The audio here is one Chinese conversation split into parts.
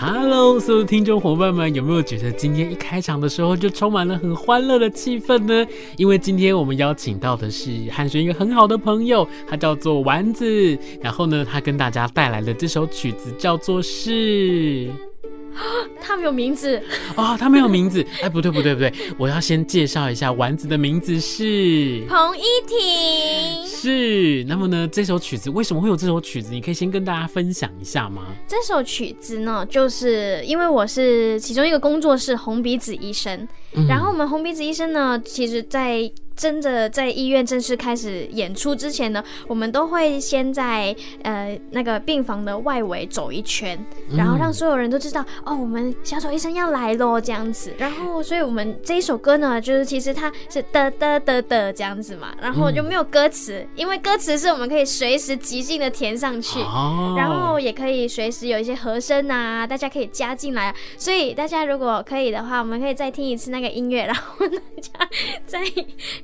Hello，所有听众伙伴们，有没有觉得今天一开场的时候就充满了很欢乐的气氛呢？因为今天我们邀请到的是汉璇一个很好的朋友，他叫做丸子。然后呢，他跟大家带来的这首曲子叫做是。他没有名字哦，他没有名字。哎，不对不对不对，我要先介绍一下，丸子的名字是彭依婷。是，那么呢，这首曲子为什么会有这首曲子？你可以先跟大家分享一下吗？这首曲子呢，就是因为我是其中一个工作室红鼻子医生，嗯、然后我们红鼻子医生呢，其实在。真的在医院正式开始演出之前呢，我们都会先在呃那个病房的外围走一圈，然后让所有人都知道、嗯、哦，我们小丑医生要来喽这样子。然后，所以我们这一首歌呢，就是其实它是的的的的这样子嘛，然后就没有歌词，嗯、因为歌词是我们可以随时即兴的填上去，哦、然后也可以随时有一些和声啊，大家可以加进来。所以大家如果可以的话，我们可以再听一次那个音乐，然后大家再。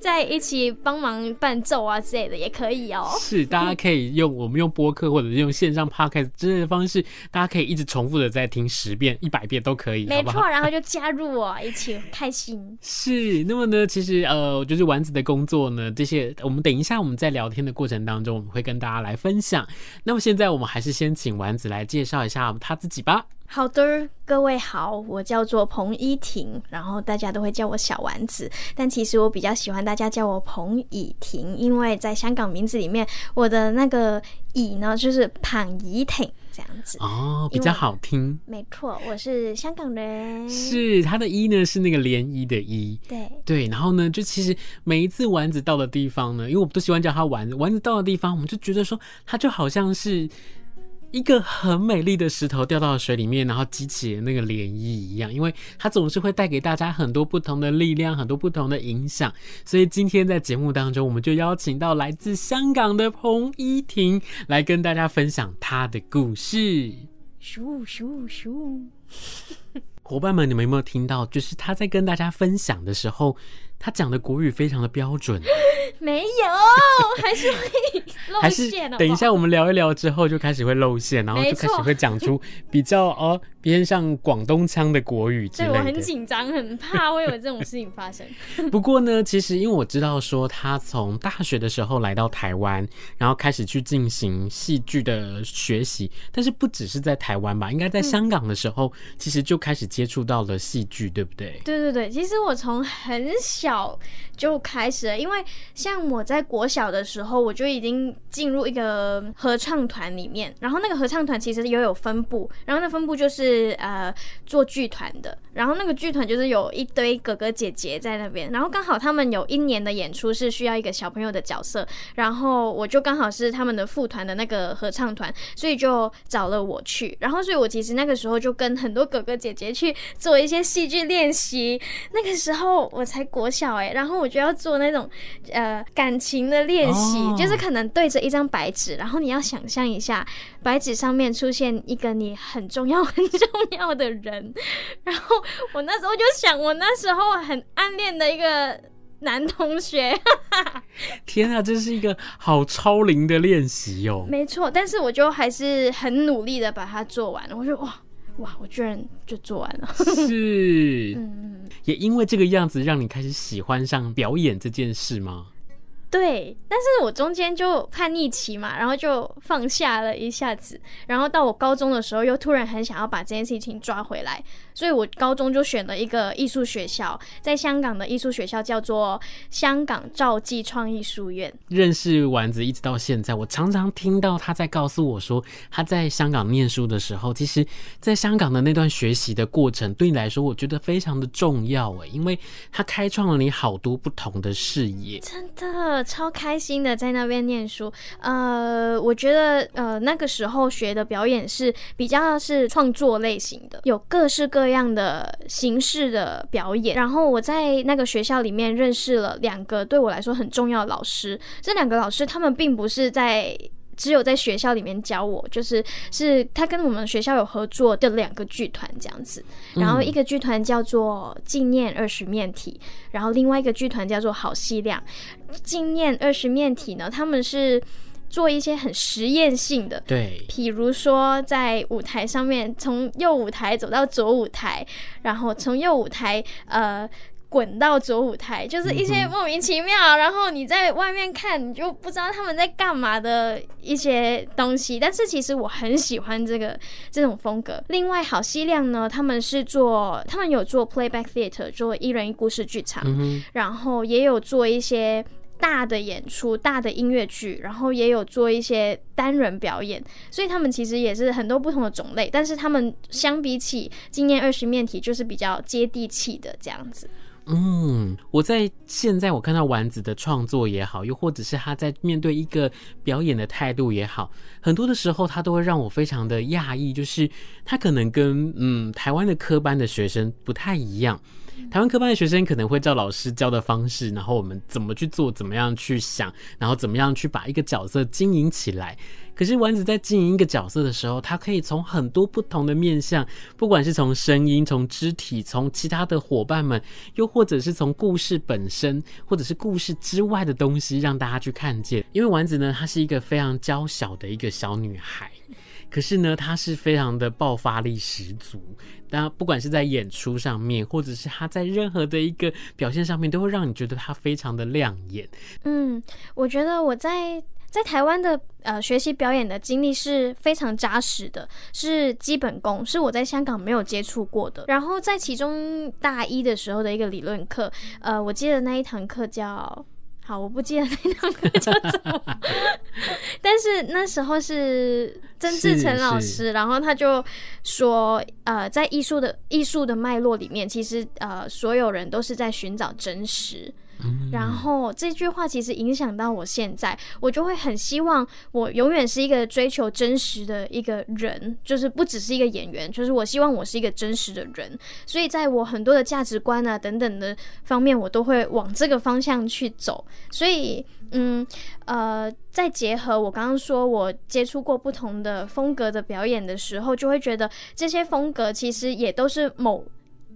在一起帮忙伴奏啊之类的也可以哦。是，大家可以用我们用播客或者是用线上 podcast 之类的方式，大家可以一直重复的再听十遍、一百遍都可以。没错，好好然后就 加入我一起开心。是，那么呢，其实呃，就是丸子的工作呢，这些我们等一下我们在聊天的过程当中，我们会跟大家来分享。那么现在我们还是先请丸子来介绍一下他自己吧。好的，各位好，我叫做彭依婷，然后大家都会叫我小丸子，但其实我比较喜欢大家叫我彭以婷，因为在香港名字里面，我的那个以呢就是彭以婷这样子哦，比较好听。没错，我是香港人。是，他的一呢是那个涟漪的漪，对对，然后呢，就其实每一次丸子到的地方呢，因为我们都喜欢叫他丸子，丸子到的地方，我们就觉得说他就好像是。一个很美丽的石头掉到了水里面，然后激起那个涟漪一样，因为它总是会带给大家很多不同的力量，很多不同的影响。所以今天在节目当中，我们就邀请到来自香港的彭依婷来跟大家分享她的故事。咻咻咻！伙伴们，你们有没有听到？就是他在跟大家分享的时候。他讲的国语非常的标准，没有，还是会露馅。还是等一下我们聊一聊之后就开始会露馅，然后就开始会讲出 比较哦偏向广东腔的国语之类的。对，我很紧张，很怕会有这种事情发生。不过呢，其实因为我知道说他从大学的时候来到台湾，然后开始去进行戏剧的学习，但是不只是在台湾吧，应该在香港的时候，嗯、其实就开始接触到了戏剧，对不对？对对对，其实我从很小。就开始了，因为像我在国小的时候，我就已经进入一个合唱团里面，然后那个合唱团其实也有分部，然后那分部就是呃做剧团的，然后那个剧团就是有一堆哥哥姐姐在那边，然后刚好他们有一年的演出是需要一个小朋友的角色，然后我就刚好是他们的副团的那个合唱团，所以就找了我去，然后所以我其实那个时候就跟很多哥哥姐姐去做一些戏剧练习，那个时候我才国小。然后我就要做那种呃感情的练习，oh. 就是可能对着一张白纸，然后你要想象一下白纸上面出现一个你很重要 很重要的人，然后我那时候就想，我那时候很暗恋的一个男同学，天啊，这是一个好超龄的练习哦。没错，但是我就还是很努力的把它做完了，我就哇。哇！我居然就做完了，是，嗯，也因为这个样子，让你开始喜欢上表演这件事吗？对，但是我中间就叛逆期嘛，然后就放下了一下子，然后到我高中的时候，又突然很想要把这件事情抓回来，所以我高中就选了一个艺术学校，在香港的艺术学校叫做香港兆记创意书院。认识丸子一直到现在，我常常听到他在告诉我说，他在香港念书的时候，其实在香港的那段学习的过程，对你来说，我觉得非常的重要诶，因为他开创了你好多不同的视野，真的。超开心的在那边念书，呃，我觉得呃那个时候学的表演是比较是创作类型的，有各式各样的形式的表演。然后我在那个学校里面认识了两个对我来说很重要的老师，这两个老师他们并不是在。只有在学校里面教我，就是是他跟我们学校有合作的两个剧团这样子，然后一个剧团叫做纪念二十面体，然后另外一个剧团叫做好戏量。纪念二十面体呢，他们是做一些很实验性的，对，比如说在舞台上面，从右舞台走到左舞台，然后从右舞台呃。滚到左舞台，就是一些莫名其妙，嗯、然后你在外面看，你就不知道他们在干嘛的一些东西。但是其实我很喜欢这个这种风格。另外，好戏量呢，他们是做，他们有做 playback theater，做一人一故事剧场，嗯、然后也有做一些大的演出、大的音乐剧，然后也有做一些单人表演。所以他们其实也是很多不同的种类，但是他们相比起今年二十面体，就是比较接地气的这样子。嗯，我在现在我看到丸子的创作也好，又或者是他在面对一个表演的态度也好，很多的时候他都会让我非常的讶异，就是他可能跟嗯台湾的科班的学生不太一样。台湾科班的学生可能会照老师教的方式，然后我们怎么去做，怎么样去想，然后怎么样去把一个角色经营起来。可是丸子在经营一个角色的时候，他可以从很多不同的面向，不管是从声音、从肢体、从其他的伙伴们，又或者是从故事本身，或者是故事之外的东西，让大家去看见。因为丸子呢，她是一个非常娇小的一个小女孩。可是呢，他是非常的爆发力十足。那不管是在演出上面，或者是他在任何的一个表现上面，都会让你觉得他非常的亮眼。嗯，我觉得我在在台湾的呃学习表演的经历是非常扎实的，是基本功，是我在香港没有接触过的。然后在其中大一的时候的一个理论课，呃，我记得那一堂课叫。好，我不记得那堂课叫什么，但是那时候是曾志成老师，然后他就说，呃，在艺术的艺术的脉络里面，其实呃，所有人都是在寻找真实。然后这句话其实影响到我现在，我就会很希望我永远是一个追求真实的一个人，就是不只是一个演员，就是我希望我是一个真实的人。所以在我很多的价值观啊等等的方面，我都会往这个方向去走。所以，嗯，呃，再结合我刚刚说我接触过不同的风格的表演的时候，就会觉得这些风格其实也都是某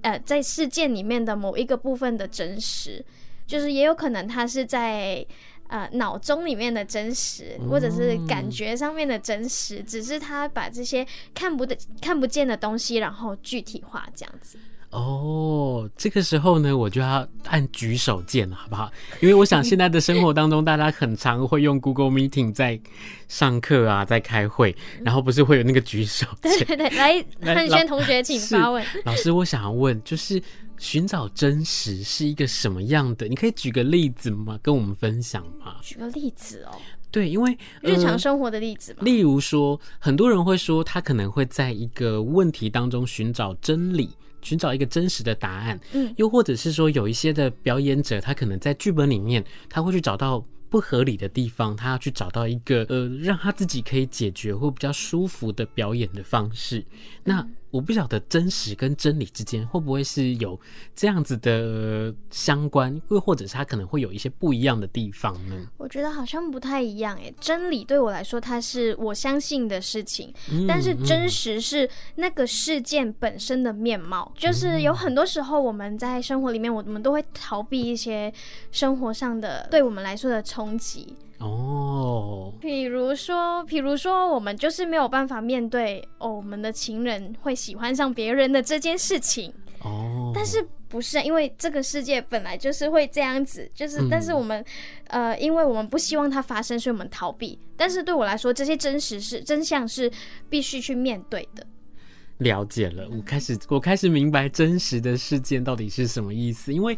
呃在事件里面的某一个部分的真实。就是也有可能他是在呃脑中里面的真实，或者是感觉上面的真实，只是他把这些看不得看不见的东西，然后具体化这样子。哦，这个时候呢，我就要按举手键了，好不好？因为我想现在的生活当中，大家很常会用 Google Meeting 在上课啊，在开会，然后不是会有那个举手键？对对对，来，汉轩同学，请发问。老师，我想要问，就是寻找真实是一个什么样的？你可以举个例子吗？跟我们分享吗？举个例子哦。对，因为、呃、日常生活的例子嘛。例如说，很多人会说，他可能会在一个问题当中寻找真理。寻找一个真实的答案，嗯，又或者是说有一些的表演者，他可能在剧本里面，他会去找到不合理的地方，他要去找到一个呃，让他自己可以解决或比较舒服的表演的方式。那我不晓得真实跟真理之间会不会是有这样子的相关，又或者是它可能会有一些不一样的地方呢？我觉得好像不太一样诶。真理对我来说，它是我相信的事情，但是真实是那个事件本身的面貌。就是有很多时候我们在生活里面，我们都会逃避一些生活上的对我们来说的冲击。哦，比如说，比如说，我们就是没有办法面对哦，我们的情人会喜欢上别人的这件事情。哦，但是不是因为这个世界本来就是会这样子，就是，但是我们，呃，因为我们不希望它发生，所以我们逃避。但是对我来说，这些真实是真相是必须去面对的。了解了，我开始我开始明白真实的事件到底是什么意思。因为，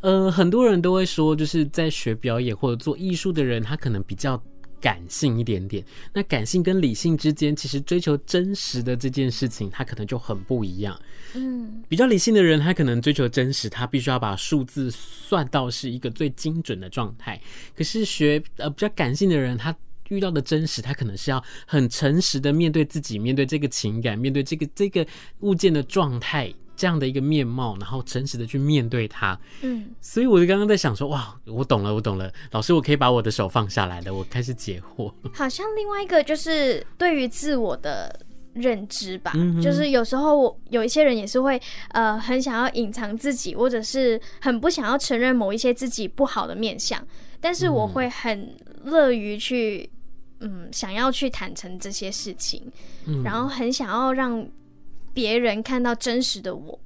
呃，很多人都会说，就是在学表演或者做艺术的人，他可能比较感性一点点。那感性跟理性之间，其实追求真实的这件事情，他可能就很不一样。嗯，比较理性的人，他可能追求真实，他必须要把数字算到是一个最精准的状态。可是学呃比较感性的人，他遇到的真实，他可能是要很诚实的面对自己，面对这个情感，面对这个这个物件的状态，这样的一个面貌，然后诚实的去面对它。嗯，所以我就刚刚在想说，哇，我懂了，我懂了，老师，我可以把我的手放下来了，我开始解惑。好像另外一个就是对于自我的认知吧，嗯、就是有时候有一些人也是会呃很想要隐藏自己，或者是很不想要承认某一些自己不好的面相，但是我会很乐于去。嗯，想要去坦诚这些事情，嗯，然后很想要让别人看到真实的我，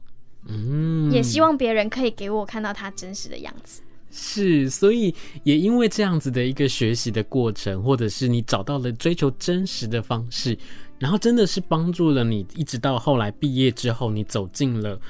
嗯，也希望别人可以给我看到他真实的样子。是，所以也因为这样子的一个学习的过程，或者是你找到了追求真实的方式，然后真的是帮助了你，一直到后来毕业之后，你走进了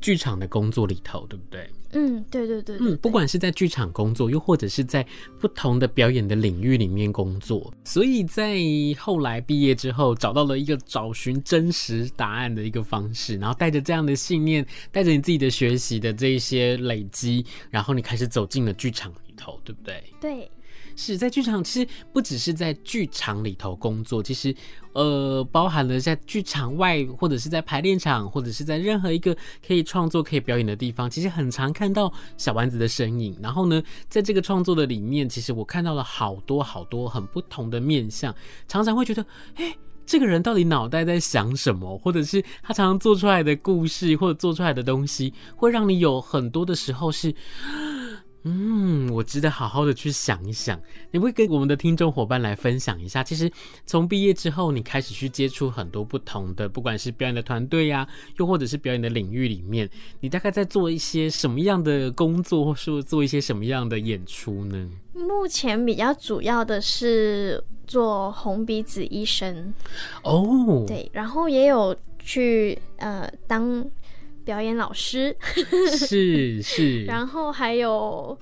剧场的工作里头，对不对？嗯，对对对，嗯，不管是在剧场工作，又或者是在不同的表演的领域里面工作，所以在后来毕业之后，找到了一个找寻真实答案的一个方式，然后带着这样的信念，带着你自己的学习的这一些累积，然后你开始走进了剧场里头，对不对？对。是在剧场，其实不只是在剧场里头工作，其实呃，包含了在剧场外，或者是在排练场，或者是在任何一个可以创作、可以表演的地方，其实很常看到小丸子的身影。然后呢，在这个创作的里面，其实我看到了好多好多很不同的面相，常常会觉得，哎，这个人到底脑袋在想什么？或者是他常常做出来的故事，或者做出来的东西，会让你有很多的时候是。嗯，我值得好好的去想一想。你会跟我们的听众伙伴来分享一下，其实从毕业之后，你开始去接触很多不同的，不管是表演的团队呀，又或者是表演的领域里面，你大概在做一些什么样的工作，或是做一些什么样的演出呢？目前比较主要的是做红鼻子医生哦，对，然后也有去呃当。表演老师是 是，然后还有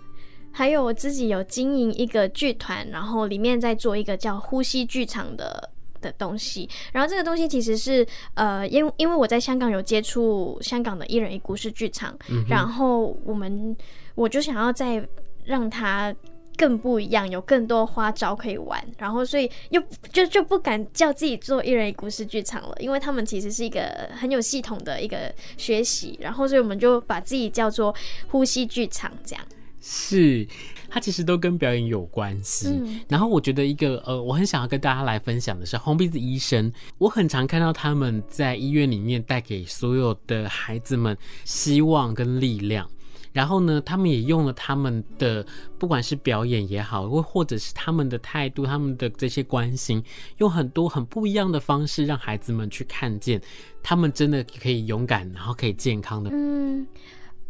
还有我自己有经营一个剧团，然后里面在做一个叫呼吸剧场的的东西。然后这个东西其实是呃，因因为我在香港有接触香港的一人一故事剧场，嗯、然后我们我就想要再让它。更不一样，有更多花招可以玩，然后所以又就就不敢叫自己做一人一故事剧场了，因为他们其实是一个很有系统的一个学习，然后所以我们就把自己叫做呼吸剧场，这样。是，它其实都跟表演有关系。嗯。然后我觉得一个呃，我很想要跟大家来分享的是红鼻子医生，我很常看到他们在医院里面带给所有的孩子们希望跟力量。然后呢，他们也用了他们的，不管是表演也好，或或者是他们的态度，他们的这些关心，用很多很不一样的方式，让孩子们去看见，他们真的可以勇敢，然后可以健康的。嗯，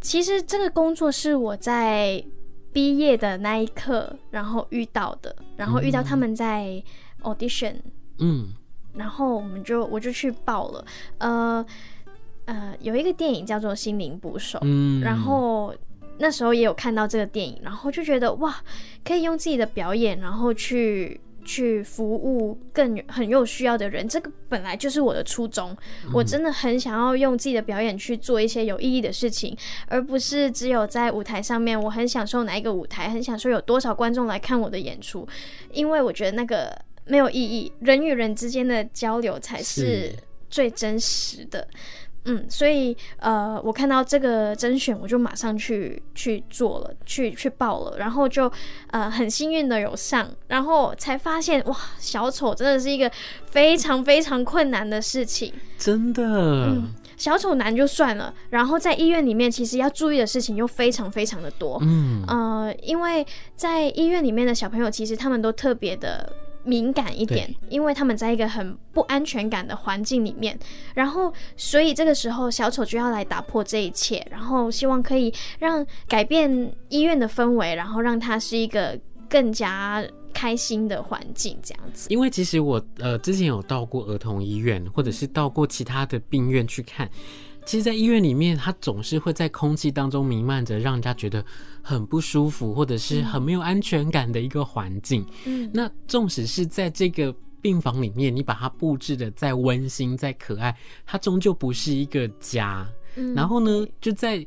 其实这个工作是我在毕业的那一刻，然后遇到的，然后遇到他们在 audition，嗯，然后我们就我就去报了，呃。呃，有一个电影叫做《心灵捕手》，嗯，然后那时候也有看到这个电影，然后就觉得哇，可以用自己的表演，然后去去服务更很有需要的人，这个本来就是我的初衷。嗯，我真的很想要用自己的表演去做一些有意义的事情，而不是只有在舞台上面，我很享受哪一个舞台，很享受有多少观众来看我的演出，因为我觉得那个没有意义，人与人之间的交流才是最真实的。嗯，所以呃，我看到这个甄选，我就马上去去做了，去去报了，然后就呃很幸运的有上，然后才发现哇，小丑真的是一个非常非常困难的事情，真的。嗯，小丑难就算了，然后在医院里面，其实要注意的事情又非常非常的多。嗯，呃，因为在医院里面的小朋友，其实他们都特别的。敏感一点，因为他们在一个很不安全感的环境里面，然后所以这个时候小丑就要来打破这一切，然后希望可以让改变医院的氛围，然后让它是一个更加开心的环境，这样子。因为其实我呃之前有到过儿童医院，或者是到过其他的病院去看。其实，在医院里面，它总是会在空气当中弥漫着，让人家觉得很不舒服，或者是很没有安全感的一个环境。嗯，那纵使是在这个病房里面，你把它布置的再温馨、再可爱，它终究不是一个家。嗯，然后呢，就在。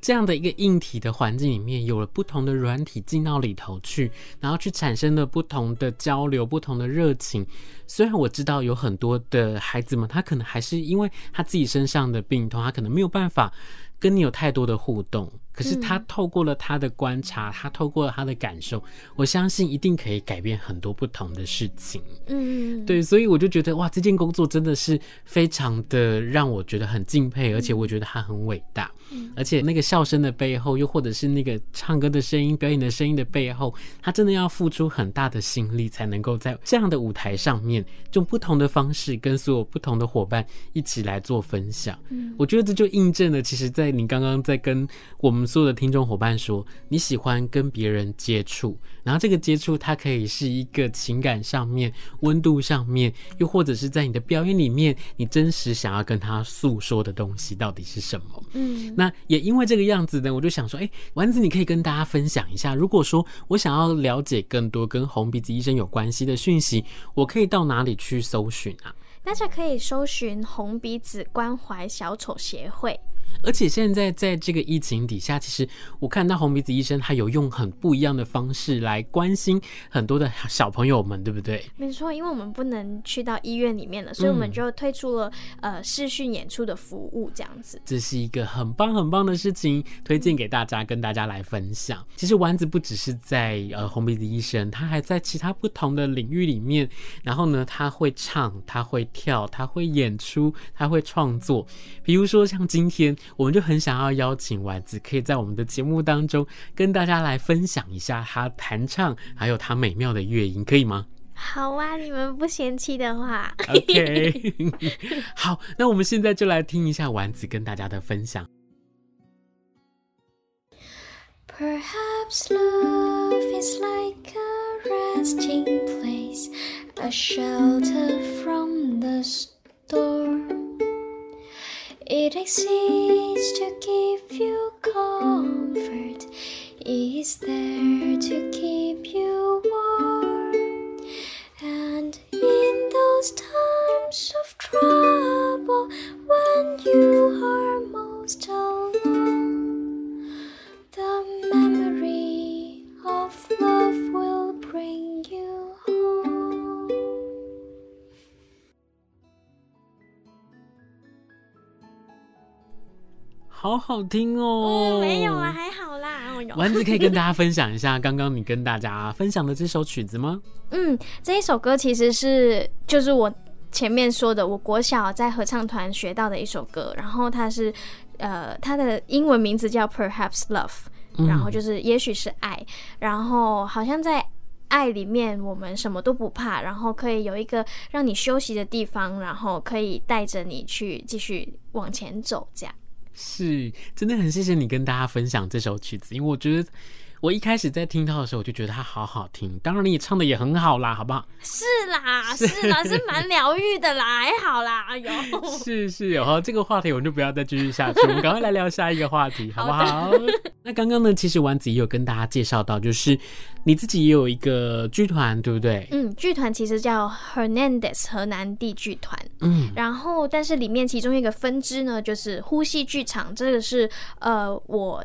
这样的一个硬体的环境里面，有了不同的软体进到里头去，然后去产生了不同的交流、不同的热情。虽然我知道有很多的孩子们，他可能还是因为他自己身上的病痛，他可能没有办法跟你有太多的互动。可是他透过了他的观察，他透过了他的感受，我相信一定可以改变很多不同的事情。嗯，对，所以我就觉得哇，这件工作真的是非常的让我觉得很敬佩，而且我觉得他很伟大。而且那个笑声的背后，又或者是那个唱歌的声音、表演的声音的背后，他真的要付出很大的心力，才能够在这样的舞台上面，用不同的方式跟所有不同的伙伴一起来做分享。我觉得这就印证了，其实，在你刚刚在跟我们所有的听众伙伴说，你喜欢跟别人接触，然后这个接触它可以是一个情感上面、温度上面，又或者是在你的表演里面，你真实想要跟他诉说的东西到底是什么？嗯。那也因为这个样子呢，我就想说，哎，丸子，你可以跟大家分享一下，如果说我想要了解更多跟红鼻子医生有关系的讯息，我可以到哪里去搜寻啊？大家可以搜寻红鼻子关怀小丑协会。而且现在在这个疫情底下，其实我看到红鼻子医生他有用很不一样的方式来关心很多的小朋友们，对不对？没错，因为我们不能去到医院里面了，所以我们就推出了、嗯、呃视讯演出的服务，这样子。这是一个很棒很棒的事情，推荐给大家，跟大家来分享。其实丸子不只是在呃红鼻子医生，他还在其他不同的领域里面。然后呢，他会唱，他会跳，他会演出，他会创作。比如说像今天。我们就很想要邀请丸子，可以在我们的节目当中跟大家来分享一下他弹唱，还有他美妙的乐音，可以吗？好啊，你们不嫌弃的话。OK，好，那我们现在就来听一下丸子跟大家的分享。Perhaps love is like a resting place, a shelter from the storm. It exists to give you comfort, is there to keep you warm. And in those times 好好听哦！嗯，没有啊，还好啦。丸子可以跟大家分享一下刚刚你跟大家分享的这首曲子吗？嗯，这一首歌其实是就是我前面说的，我国小在合唱团学到的一首歌。然后它是呃，它的英文名字叫 Perhaps Love，然后就是也许是爱。然后好像在爱里面，我们什么都不怕，然后可以有一个让你休息的地方，然后可以带着你去继续往前走，这样。是，真的很谢谢你跟大家分享这首曲子，因为我觉得。我一开始在听到的时候，我就觉得它好好听。当然，你也唱的也很好啦，好不好？是啦，是啦，是蛮疗愈的啦，还好啦，哎呦，是 是，有哈，这个话题我们就不要再继续下去，我们赶快来聊下一个话题，好不好？那刚刚呢，其实丸子也有跟大家介绍到，就是你自己也有一个剧团，对不对？嗯，剧团其实叫 Hernandez 河南地剧团，嗯，然后但是里面其中一个分支呢，就是呼吸剧场，这个是呃，我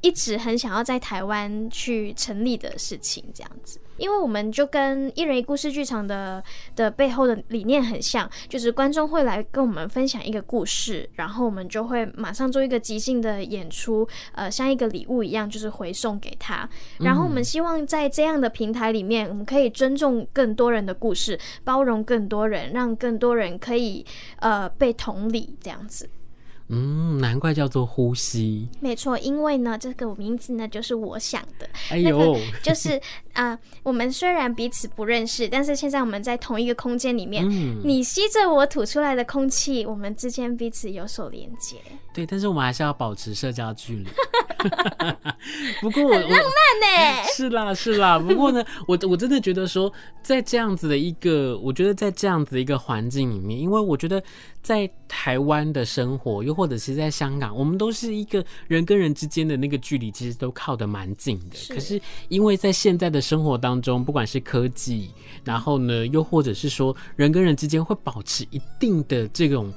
一直很想要在台湾。去成立的事情，这样子，因为我们就跟一人一故事剧场的的背后的理念很像，就是观众会来跟我们分享一个故事，然后我们就会马上做一个即兴的演出，呃，像一个礼物一样，就是回送给他。然后我们希望在这样的平台里面，我们可以尊重更多人的故事，包容更多人，让更多人可以呃被同理，这样子。嗯，难怪叫做呼吸。没错，因为呢，这个名字呢就是我想的。哎呦，那个、就是啊、呃，我们虽然彼此不认识，但是现在我们在同一个空间里面，嗯、你吸着我吐出来的空气，我们之间彼此有所连接。对，但是我们还是要保持社交距离。不过我很浪漫呢。是啦，是啦。不过呢，我我真的觉得说，在这样子的一个，我觉得在这样子的一个环境里面，因为我觉得在台湾的生活又。或者是在香港，我们都是一个人跟人之间的那个距离，其实都靠得蛮近的。是。可是因为在现在的生活当中，不管是科技，然后呢，又或者是说人跟人之间会保持一定的这种，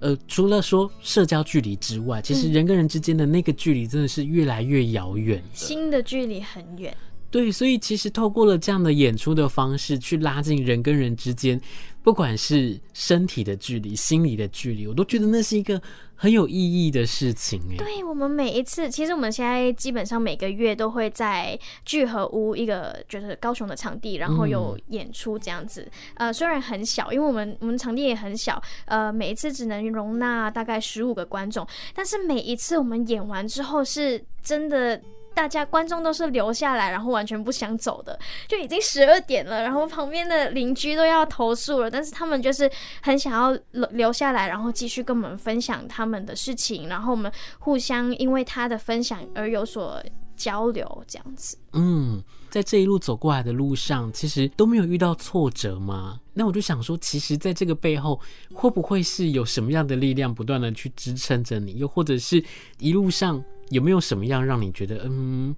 呃，除了说社交距离之外，其实人跟人之间的那个距离真的是越来越遥远，新的距离很远。对，所以其实透过了这样的演出的方式，去拉近人跟人之间，不管是身体的距离、心理的距离，我都觉得那是一个很有意义的事情。哎，对，我们每一次，其实我们现在基本上每个月都会在聚合屋一个就是高雄的场地，然后有演出这样子。嗯、呃，虽然很小，因为我们我们场地也很小，呃，每一次只能容纳大概十五个观众，但是每一次我们演完之后，是真的。大家观众都是留下来，然后完全不想走的，就已经十二点了，然后旁边的邻居都要投诉了，但是他们就是很想要留下来，然后继续跟我们分享他们的事情，然后我们互相因为他的分享而有所交流，这样子。嗯，在这一路走过来的路上，其实都没有遇到挫折吗？那我就想说，其实在这个背后，会不会是有什么样的力量不断的去支撑着你，又或者是一路上？有没有什么样让你觉得，嗯，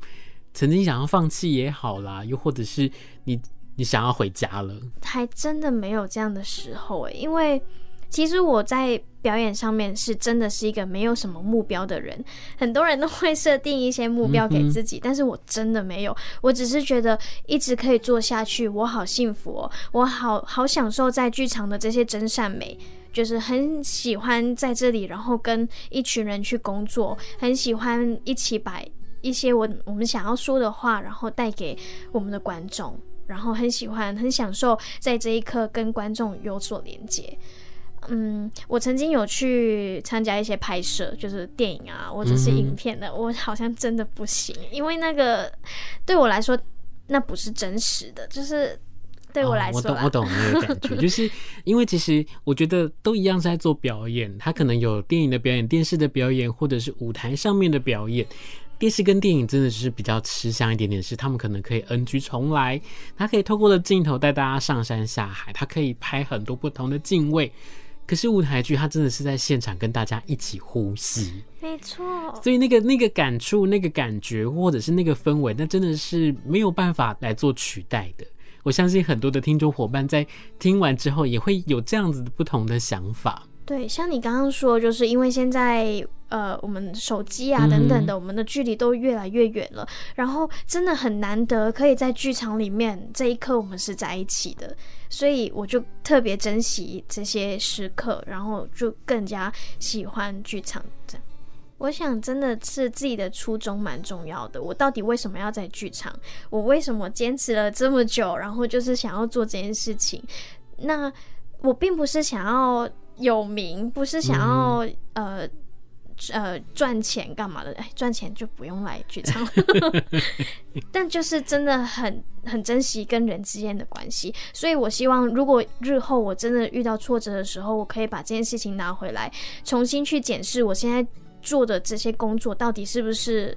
曾经想要放弃也好啦，又或者是你你想要回家了？还真的没有这样的时候诶，因为其实我在表演上面是真的是一个没有什么目标的人。很多人都会设定一些目标给自己，但是我真的没有。我只是觉得一直可以做下去，我好幸福哦，我好好享受在剧场的这些真善美。就是很喜欢在这里，然后跟一群人去工作，很喜欢一起把一些我我们想要说的话，然后带给我们的观众，然后很喜欢很享受在这一刻跟观众有所连接。嗯，我曾经有去参加一些拍摄，就是电影啊或者是影片的，我好像真的不行，因为那个对我来说那不是真实的，就是。对我来说，哦，我懂，我懂那个感觉，就是因为其实我觉得都一样是在做表演，他可能有电影的表演、电视的表演，或者是舞台上面的表演。电视跟电影真的是比较吃香一点点，是他们可能可以 NG 重来，他可以透过了镜头带大家上山下海，他可以拍很多不同的镜位。可是舞台剧，它真的是在现场跟大家一起呼吸，没错。所以那个那个感触、那个感觉，或者是那个氛围，那真的是没有办法来做取代的。我相信很多的听众伙伴在听完之后也会有这样子的不同的想法。对，像你刚刚说，就是因为现在呃，我们手机啊等等的，我们的距离都越来越远了，嗯，然后真的很难得可以在剧场里面这一刻我们是在一起的，所以我就特别珍惜这些时刻，然后就更加喜欢剧场这样。我想，真的是自己的初衷蛮重要的。我到底为什么要在剧场？我为什么坚持了这么久？然后就是想要做这件事情。那我并不是想要有名，不是想要、嗯、呃呃赚钱干嘛的？哎，赚钱就不用来剧场。但就是真的很很珍惜跟人之间的关系。所以我希望，如果日后我真的遇到挫折的时候，我可以把这件事情拿回来，重新去检视我现在。做的这些工作到底是不是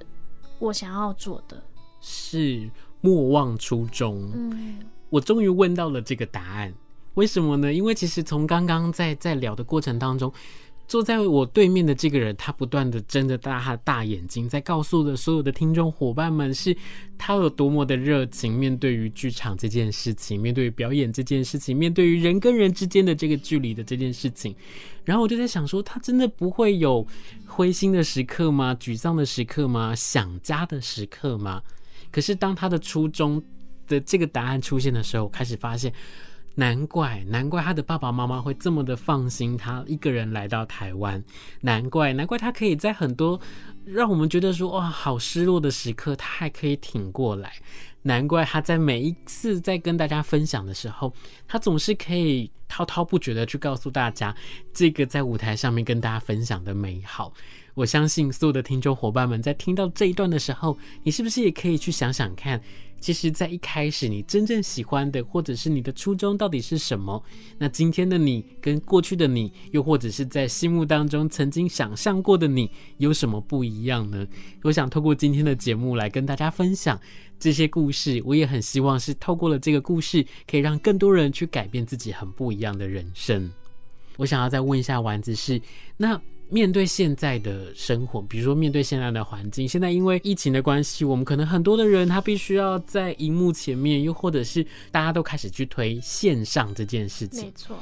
我想要做的？是莫忘初衷。嗯，我终于问到了这个答案。为什么呢？因为其实从刚刚在在聊的过程当中。坐在我对面的这个人，他不断的睁着大他大眼睛，在告诉的所有的听众伙伴们，是他有多么的热情，面对于剧场这件事情，面对表演这件事情，面对于人跟人之间的这个距离的这件事情。然后我就在想说，他真的不会有灰心的时刻吗？沮丧的时刻吗？想家的时刻吗？可是当他的初衷的这个答案出现的时候，开始发现。难怪，难怪他的爸爸妈妈会这么的放心他一个人来到台湾。难怪，难怪他可以在很多让我们觉得说哇好失落的时刻，他还可以挺过来。难怪他在每一次在跟大家分享的时候，他总是可以滔滔不绝的去告诉大家这个在舞台上面跟大家分享的美好。我相信所有的听众伙伴们在听到这一段的时候，你是不是也可以去想想看？其实，在一开始，你真正喜欢的，或者是你的初衷到底是什么？那今天的你跟过去的你，又或者是在心目当中曾经想象过的你，有什么不一样呢？我想透过今天的节目来跟大家分享这些故事。我也很希望是透过了这个故事，可以让更多人去改变自己很不一样的人生。我想要再问一下丸子是那。面对现在的生活，比如说面对现在的环境，现在因为疫情的关系，我们可能很多的人他必须要在荧幕前面，又或者是大家都开始去推线上这件事情。没错，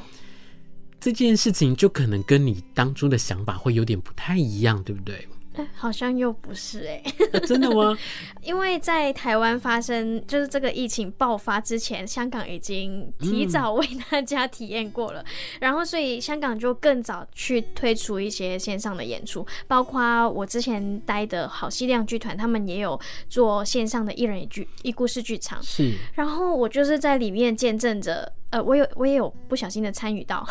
这件事情就可能跟你当初的想法会有点不太一样，对不对？好像又不是哎、啊，真的吗？因为在台湾发生就是这个疫情爆发之前，香港已经提早为大家体验过了，嗯、然后所以香港就更早去推出一些线上的演出，包括我之前待的好戏量剧团，他们也有做线上的一人一剧一故事剧场，是，然后我就是在里面见证着，呃，我有我也有不小心的参与到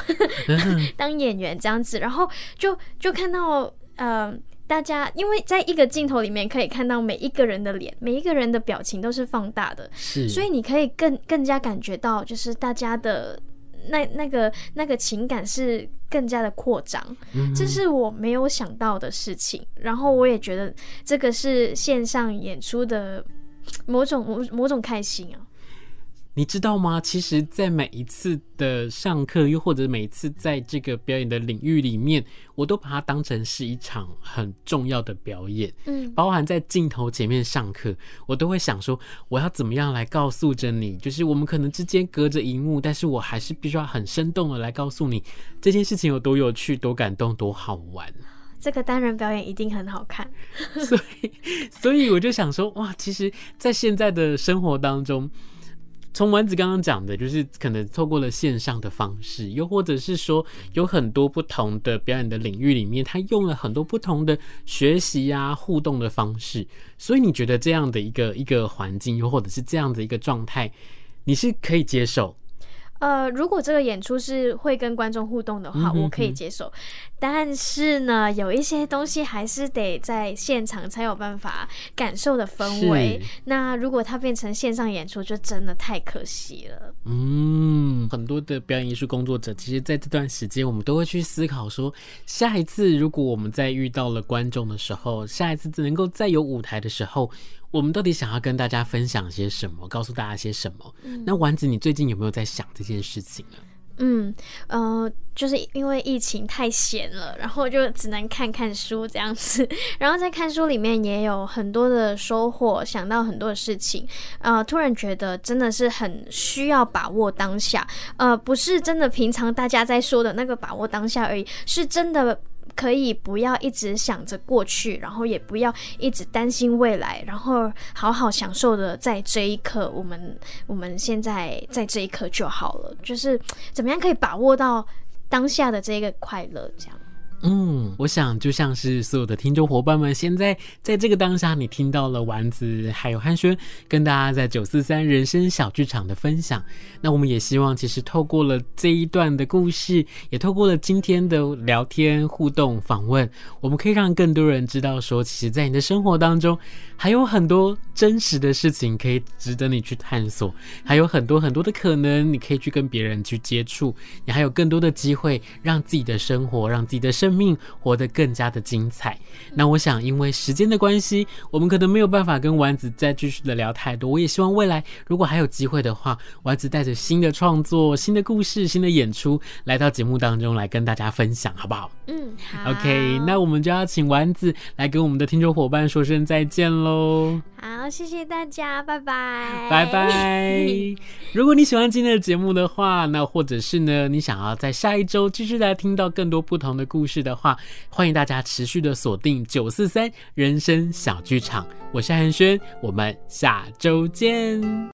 当演员这样子，然后就就看到呃。大家因为在一个镜头里面可以看到每一个人的脸，每一个人的表情都是放大的，是，所以你可以更更加感觉到，就是大家的那那个那个情感是更加的扩张，嗯，这是我没有想到的事情。然后我也觉得这个是线上演出的某种某某种开心啊。你知道吗？其实，在每一次的上课，又或者每一次在这个表演的领域里面，我都把它当成是一场很重要的表演。嗯，包含在镜头前面上课，我都会想说，我要怎么样来告诉着你，就是我们可能之间隔着荧幕，但是我还是必须要很生动的来告诉你这件事情有多有趣、多感动、多好玩。这个单人表演一定很好看。所以，所以我就想说，哇，其实，在现在的生活当中。从丸子刚刚讲的，就是可能透过了线上的方式，又或者是说有很多不同的表演的领域里面，他用了很多不同的学习呀、互动的方式。所以你觉得这样的一个一个环境，又或者是这样的一个状态，你是可以接受？呃，如果这个演出是会跟观众互动的话，我可以接受。但是呢，有一些东西还是得在现场才有办法感受的氛围。那如果它变成线上演出，就真的太可惜了。嗯，很多的表演艺术工作者，其实在这段时间，我们都会去思考说，下一次如果我们在遇到了观众的时候，下一次能够再有舞台的时候。我们到底想要跟大家分享些什么？告诉大家些什么？嗯、那丸子，你最近有没有在想这件事情呢？嗯，呃，就是因为疫情太闲了，然后就只能看看书这样子。然后在看书里面也有很多的收获，想到很多的事情。呃，突然觉得真的是很需要把握当下。呃，不是真的平常大家在说的那个把握当下而已，是真的。可以不要一直想着过去，然后也不要一直担心未来，然后好好享受的在这一刻，我们我们现在在这一刻就好了，就是怎么样可以把握到当下的这个快乐，这样。嗯，我想就像是所有的听众伙伴们，现在在这个当下，你听到了丸子还有汉轩跟大家在九四三人生小剧场的分享。那我们也希望，其实透过了这一段的故事，也透过了今天的聊天互动访问，我们可以让更多人知道说，其实，在你的生活当中，还有很多真实的事情可以值得你去探索，还有很多很多的可能，你可以去跟别人去接触，你还有更多的机会，让自己的生活，让自己的生。生命活得更加的精彩。那我想，因为时间的关系，我们可能没有办法跟丸子再继续的聊太多。我也希望未来如果还有机会的话，丸子带着新的创作、新的故事、新的演出来到节目当中来跟大家分享，好不好？嗯，好。OK，那我们就要请丸子来跟我们的听众伙伴说声再见喽。好，谢谢大家，拜拜，拜拜。如果你喜欢今天的节目的话，那或者是呢，你想要在下一周继续来听到更多不同的故事。的话，欢迎大家持续的锁定九四三人生小剧场，我是韩轩，我们下周见。